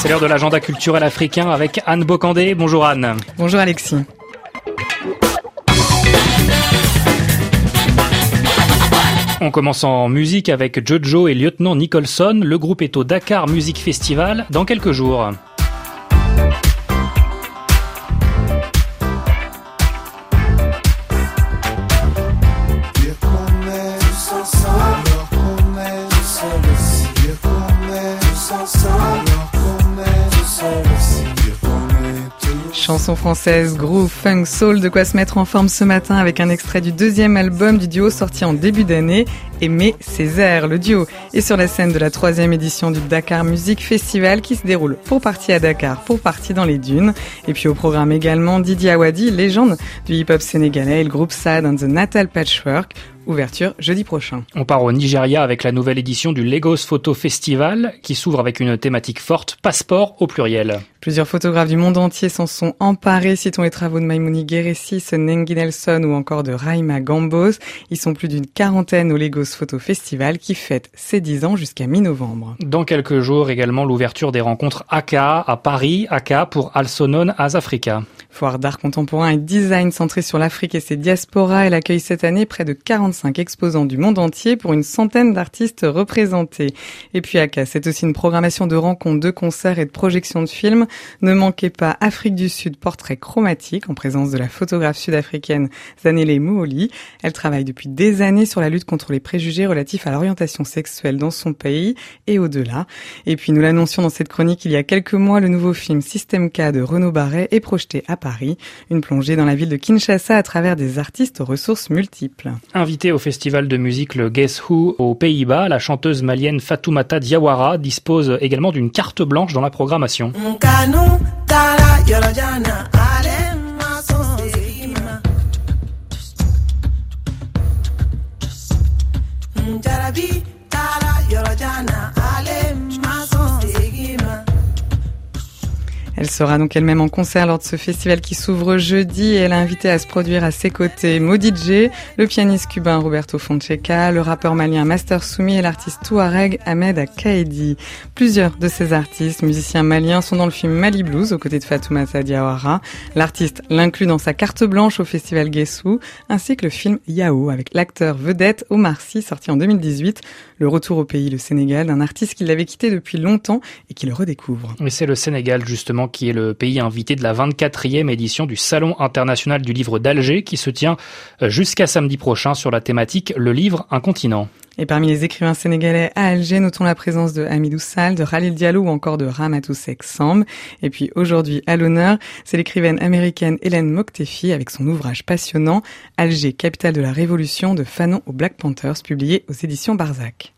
C'est l'heure de l'agenda culturel africain avec Anne Bocandé. Bonjour Anne. Bonjour Alexis. On commence en musique avec Jojo et Lieutenant Nicholson. Le groupe est au Dakar Music Festival dans quelques jours. Chanson française, groove, funk, soul, de quoi se mettre en forme ce matin avec un extrait du deuxième album du duo sorti en début d'année, Aimé Césaire. Le duo est sur la scène de la troisième édition du Dakar Music Festival qui se déroule pour partie à Dakar, pour partie dans les dunes. Et puis au programme également Didier Awadi, légende du hip-hop sénégalais et le groupe Sad and the Natal Patchwork. Ouverture jeudi prochain. On part au Nigeria avec la nouvelle édition du Lagos Photo Festival qui s'ouvre avec une thématique forte, passeport au pluriel. Plusieurs photographes du monde entier s'en sont emparés, citons les travaux de Maimouni Geressi, Nengi Nelson ou encore de Raima Gambos. Ils sont plus d'une quarantaine au Lagos Photo Festival qui fête ses 10 ans jusqu'à mi-novembre. Dans quelques jours également l'ouverture des rencontres AKA à Paris, AKA pour Alsonon as Africa. Foire d'art contemporain et design centrée sur l'Afrique et ses diasporas, elle accueille cette année près de 45 exposants du monde entier pour une centaine d'artistes représentés. Et puis AKA, c'est aussi une programmation de rencontres, de concerts et de projections de films. Ne manquez pas Afrique du Sud, portrait chromatique en présence de la photographe sud-africaine Zanele Mouoli. Elle travaille depuis des années sur la lutte contre les préjugés relatifs à l'orientation sexuelle dans son pays et au-delà. Et puis nous l'annoncions dans cette chronique il y a quelques mois, le nouveau film Système K de Renaud Barret est projeté à Paris. Une plongée dans la ville de Kinshasa à travers des artistes aux ressources multiples. Invitée au festival de musique le Guess Who aux Pays-Bas, la chanteuse malienne Fatoumata Diawara dispose également d'une carte blanche dans la programmation. Elle sera donc elle-même en concert lors de ce festival qui s'ouvre jeudi et elle a invité à se produire à ses côtés J, le pianiste cubain Roberto Fonseca, le rappeur malien Master Soumi et l'artiste touareg Ahmed Akaedi. Plusieurs de ces artistes, musiciens maliens, sont dans le film Mali Blues aux côtés de Fatoumata Diawara. L'artiste l'inclut dans sa carte blanche au festival Guessou, ainsi que le film Yao avec l'acteur vedette Omar Sy sorti en 2018. Le retour au pays, le Sénégal, d'un artiste qui l'avait quitté depuis longtemps et qui le redécouvre. Mais c'est le Sénégal justement qui est le pays invité de la 24e édition du Salon international du livre d'Alger qui se tient euh, jusqu'à samedi prochain sur la thématique Le livre, un continent. Et parmi les écrivains sénégalais à Alger, notons la présence de Hamidou Sall, de Khalil Diallo ou encore de Ramatou Samb. Et puis aujourd'hui, à l'honneur, c'est l'écrivaine américaine Hélène Moktefi avec son ouvrage passionnant Alger, capitale de la révolution de Fanon aux Black Panthers, publié aux éditions Barzac.